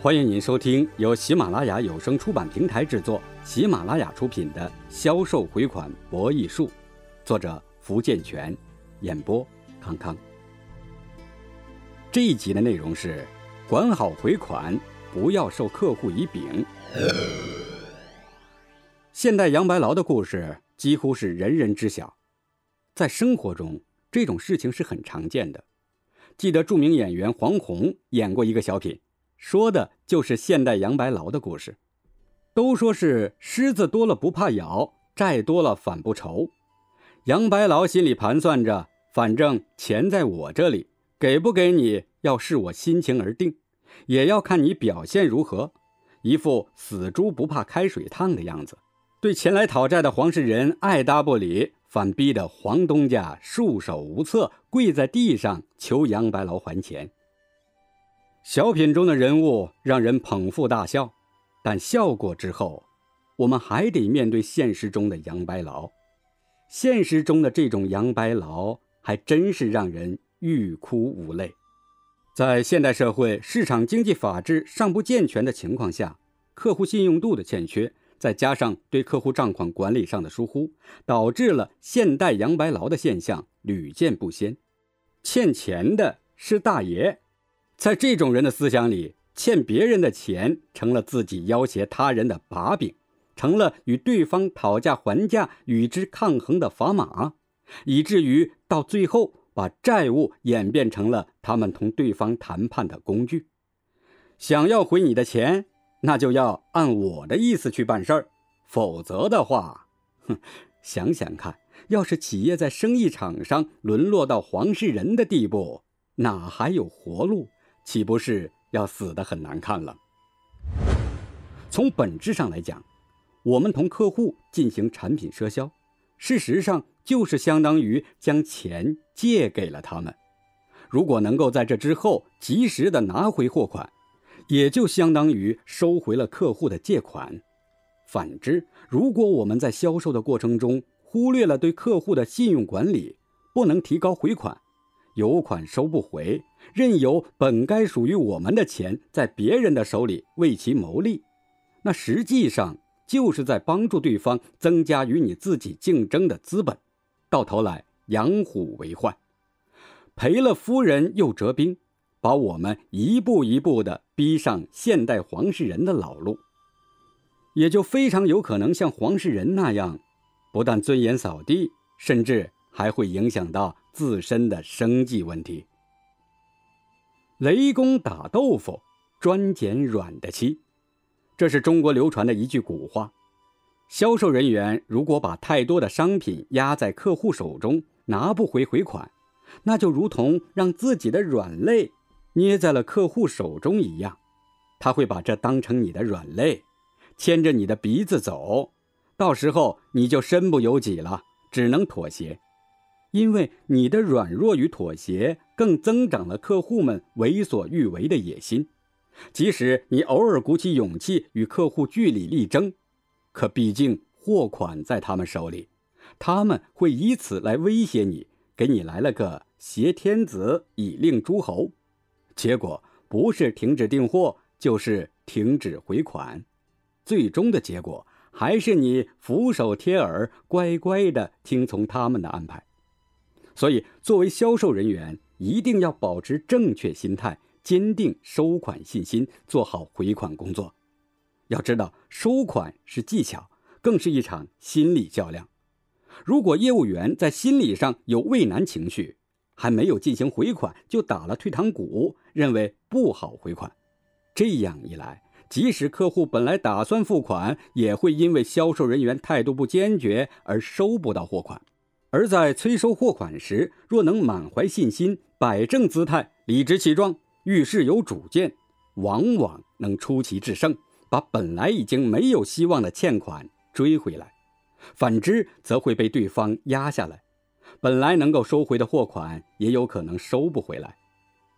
欢迎您收听由喜马拉雅有声出版平台制作、喜马拉雅出品的《销售回款博弈术》，作者福建泉，演播康康。这一集的内容是：管好回款，不要受客户以柄。现代杨白劳的故事几乎是人人知晓，在生活中这种事情是很常见的。记得著名演员黄宏演过一个小品。说的就是现代杨白劳的故事。都说是虱子多了不怕咬，债多了反不愁。杨白劳心里盘算着，反正钱在我这里，给不给你要视我心情而定，也要看你表现如何。一副死猪不怕开水烫的样子，对前来讨债的黄世仁爱答不理，反逼得黄东家束手无策，跪在地上求杨白劳还钱。小品中的人物让人捧腹大笑，但笑过之后，我们还得面对现实中的杨白劳。现实中的这种杨白劳，还真是让人欲哭无泪。在现代社会，市场经济法制尚不健全的情况下，客户信用度的欠缺，再加上对客户账款管理上的疏忽，导致了现代杨白劳的现象屡见不鲜。欠钱的是大爷。在这种人的思想里，欠别人的钱成了自己要挟他人的把柄，成了与对方讨价还价、与之抗衡的砝码，以至于到最后把债务演变成了他们同对方谈判的工具。想要回你的钱，那就要按我的意思去办事儿，否则的话，哼，想想看，要是企业在生意场上沦落到黄世仁的地步，哪还有活路？岂不是要死得很难看了？从本质上来讲，我们同客户进行产品赊销，事实上就是相当于将钱借给了他们。如果能够在这之后及时的拿回货款，也就相当于收回了客户的借款。反之，如果我们在销售的过程中忽略了对客户的信用管理，不能提高回款。有款收不回，任由本该属于我们的钱在别人的手里为其谋利，那实际上就是在帮助对方增加与你自己竞争的资本，到头来养虎为患，赔了夫人又折兵，把我们一步一步的逼上现代黄世仁的老路，也就非常有可能像黄世仁那样，不但尊严扫地，甚至还会影响到。自身的生计问题。雷公打豆腐，专捡软的漆，这是中国流传的一句古话。销售人员如果把太多的商品压在客户手中，拿不回回款，那就如同让自己的软肋捏在了客户手中一样。他会把这当成你的软肋，牵着你的鼻子走，到时候你就身不由己了，只能妥协。因为你的软弱与妥协，更增长了客户们为所欲为的野心。即使你偶尔鼓起勇气与客户据理力争，可毕竟货款在他们手里，他们会以此来威胁你，给你来了个挟天子以令诸侯。结果不是停止订货，就是停止回款，最终的结果还是你俯首贴耳，乖乖的听从他们的安排。所以，作为销售人员，一定要保持正确心态，坚定收款信心，做好回款工作。要知道，收款是技巧，更是一场心理较量。如果业务员在心理上有畏难情绪，还没有进行回款就打了退堂鼓，认为不好回款，这样一来，即使客户本来打算付款，也会因为销售人员态度不坚决而收不到货款。而在催收货款时，若能满怀信心、摆正姿态、理直气壮、遇事有主见，往往能出奇制胜，把本来已经没有希望的欠款追回来；反之，则会被对方压下来，本来能够收回的货款也有可能收不回来。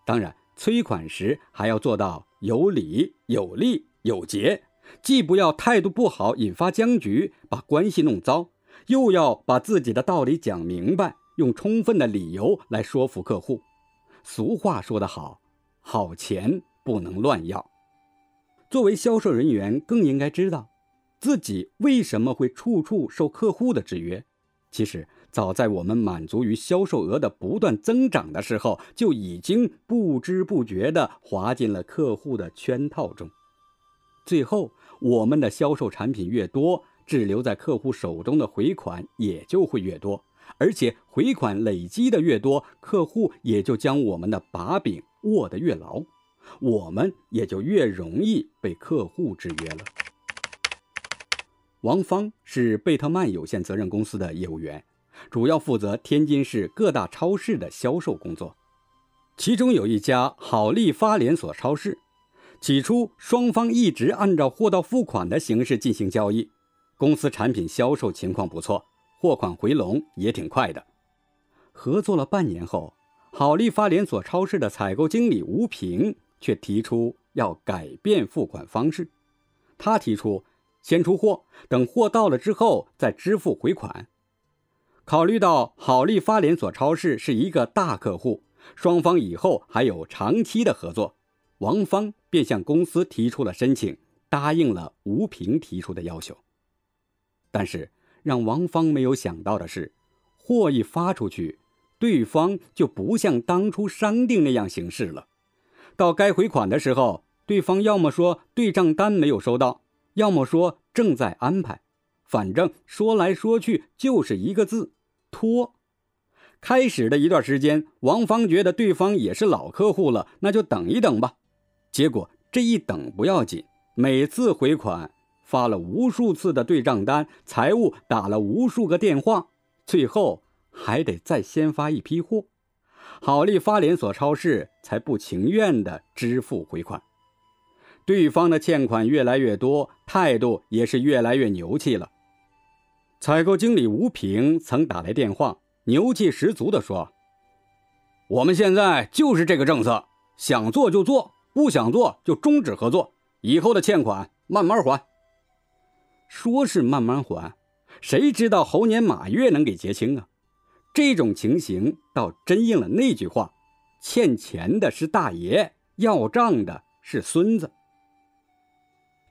当然，催款时还要做到有理、有利、有节，既不要态度不好引发僵局，把关系弄糟。又要把自己的道理讲明白，用充分的理由来说服客户。俗话说得好，好钱不能乱要。作为销售人员，更应该知道自己为什么会处处受客户的制约。其实，早在我们满足于销售额的不断增长的时候，就已经不知不觉地滑进了客户的圈套中。最后，我们的销售产品越多，滞留在客户手中的回款也就会越多，而且回款累积的越多，客户也就将我们的把柄握得越牢。我们也就越容易被客户制约了。王芳是贝特曼有限责任公司的业务员，主要负责天津市各大超市的销售工作。其中有一家好利发连锁超市，起初双方一直按照货到付款的形式进行交易，公司产品销售情况不错，货款回笼也挺快的。合作了半年后，好利发连锁超市的采购经理吴平。却提出要改变付款方式。他提出先出货，等货到了之后再支付回款。考虑到好利发连锁超市是一个大客户，双方以后还有长期的合作，王芳便向公司提出了申请，答应了吴平提出的要求。但是让王芳没有想到的是，货一发出去，对方就不像当初商定那样行事了。到该回款的时候，对方要么说对账单没有收到，要么说正在安排，反正说来说去就是一个字：拖。开始的一段时间，王芳觉得对方也是老客户了，那就等一等吧。结果这一等不要紧，每次回款发了无数次的对账单，财务打了无数个电话，最后还得再先发一批货。好利发连锁超市才不情愿的支付回款，对方的欠款越来越多，态度也是越来越牛气了。采购经理吴平曾打来电话，牛气十足地说：“我们现在就是这个政策，想做就做，不想做就终止合作，以后的欠款慢慢还。”说是慢慢还，谁知道猴年马月能给结清啊？这种情形倒真应了那句话：“欠钱的是大爷，要账的是孙子。”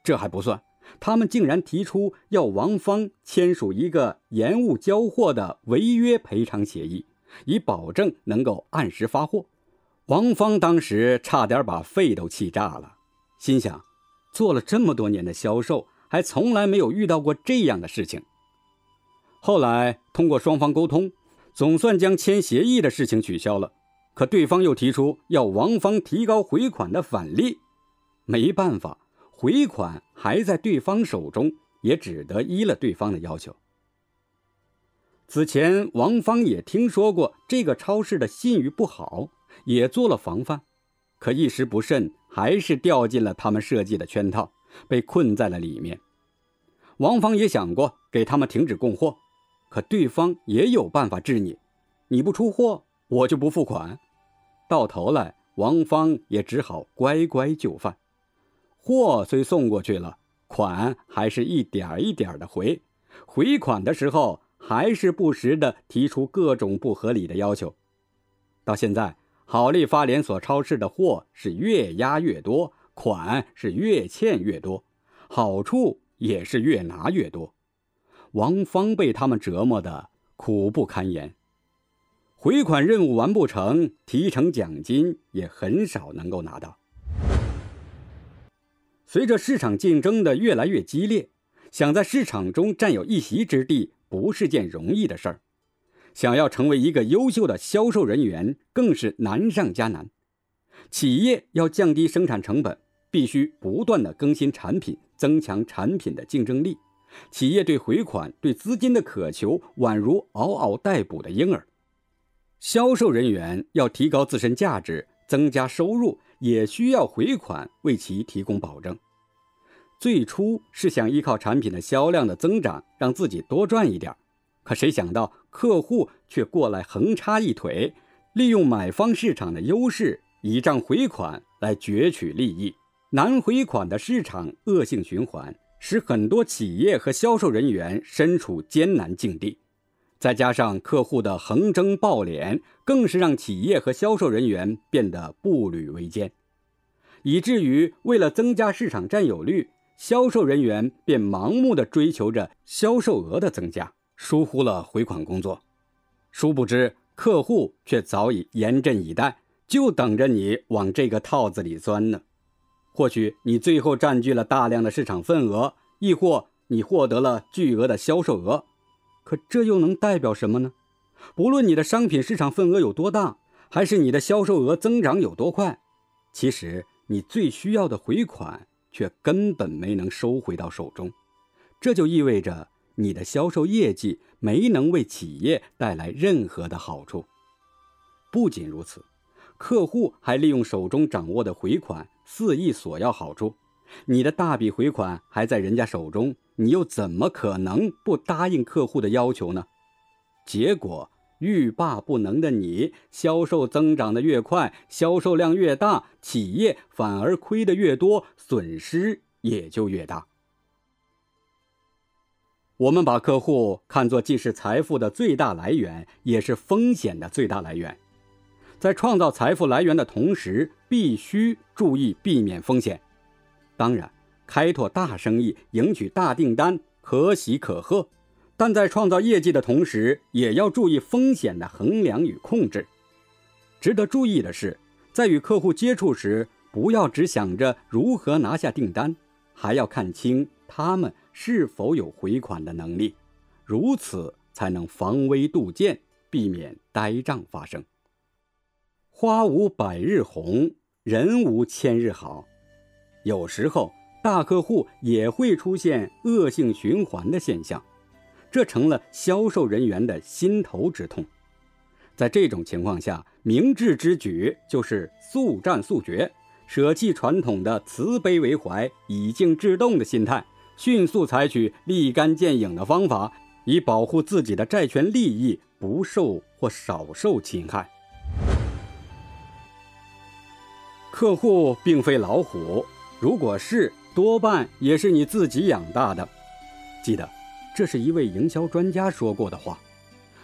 这还不算，他们竟然提出要王芳签署一个延误交货的违约赔偿协议，以保证能够按时发货。王芳当时差点把肺都气炸了，心想：做了这么多年的销售，还从来没有遇到过这样的事情。后来通过双方沟通。总算将签协议的事情取消了，可对方又提出要王芳提高回款的返利，没办法，回款还在对方手中，也只得依了对方的要求。此前，王芳也听说过这个超市的信誉不好，也做了防范，可一时不慎，还是掉进了他们设计的圈套，被困在了里面。王芳也想过给他们停止供货。可对方也有办法治你，你不出货，我就不付款。到头来，王芳也只好乖乖就范。货虽送过去了，款还是一点一点的回。回款的时候，还是不时的提出各种不合理的要求。到现在，好利发连锁超市的货是越压越多，款是越欠越多，好处也是越拿越多。王芳被他们折磨的苦不堪言，回款任务完不成，提成奖金也很少能够拿到。随着市场竞争的越来越激烈，想在市场中占有一席之地不是件容易的事儿，想要成为一个优秀的销售人员更是难上加难。企业要降低生产成本，必须不断的更新产品，增强产品的竞争力。企业对回款、对资金的渴求，宛如嗷嗷待哺的婴儿。销售人员要提高自身价值、增加收入，也需要回款为其提供保证。最初是想依靠产品的销量的增长，让自己多赚一点，可谁想到客户却过来横插一腿，利用买方市场的优势，倚仗回款来攫取利益。难回款的市场恶性循环。使很多企业和销售人员身处艰难境地，再加上客户的横征暴敛，更是让企业和销售人员变得步履维艰。以至于为了增加市场占有率，销售人员便盲目的追求着销售额的增加，疏忽了回款工作。殊不知，客户却早已严阵以待，就等着你往这个套子里钻呢。或许你最后占据了大量的市场份额，亦或你获得了巨额的销售额，可这又能代表什么呢？不论你的商品市场份额有多大，还是你的销售额增长有多快，其实你最需要的回款却根本没能收回到手中。这就意味着你的销售业绩没能为企业带来任何的好处。不仅如此。客户还利用手中掌握的回款肆意索要好处，你的大笔回款还在人家手中，你又怎么可能不答应客户的要求呢？结果欲罢不能的你，销售增长的越快，销售量越大，企业反而亏得越多，损失也就越大。我们把客户看作既是财富的最大来源，也是风险的最大来源。在创造财富来源的同时，必须注意避免风险。当然，开拓大生意、赢取大订单可喜可贺，但在创造业绩的同时，也要注意风险的衡量与控制。值得注意的是，在与客户接触时，不要只想着如何拿下订单，还要看清他们是否有回款的能力，如此才能防微杜渐，避免呆账发生。花无百日红，人无千日好。有时候，大客户也会出现恶性循环的现象，这成了销售人员的心头之痛。在这种情况下，明智之举就是速战速决，舍弃传统的慈悲为怀、以静制动的心态，迅速采取立竿见影的方法，以保护自己的债权利益不受或少受侵害。客户并非老虎，如果是，多半也是你自己养大的。记得，这是一位营销专家说过的话。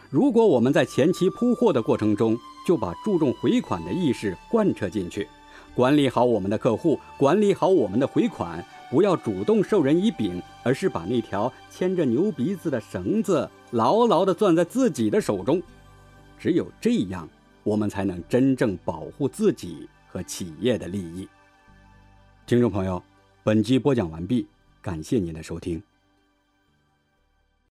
如果我们在前期铺货的过程中就把注重回款的意识贯彻进去，管理好我们的客户，管理好我们的回款，不要主动授人以柄，而是把那条牵着牛鼻子的绳子牢牢地攥在自己的手中。只有这样，我们才能真正保护自己。和企业的利益。听众朋友，本集播讲完毕，感谢您的收听。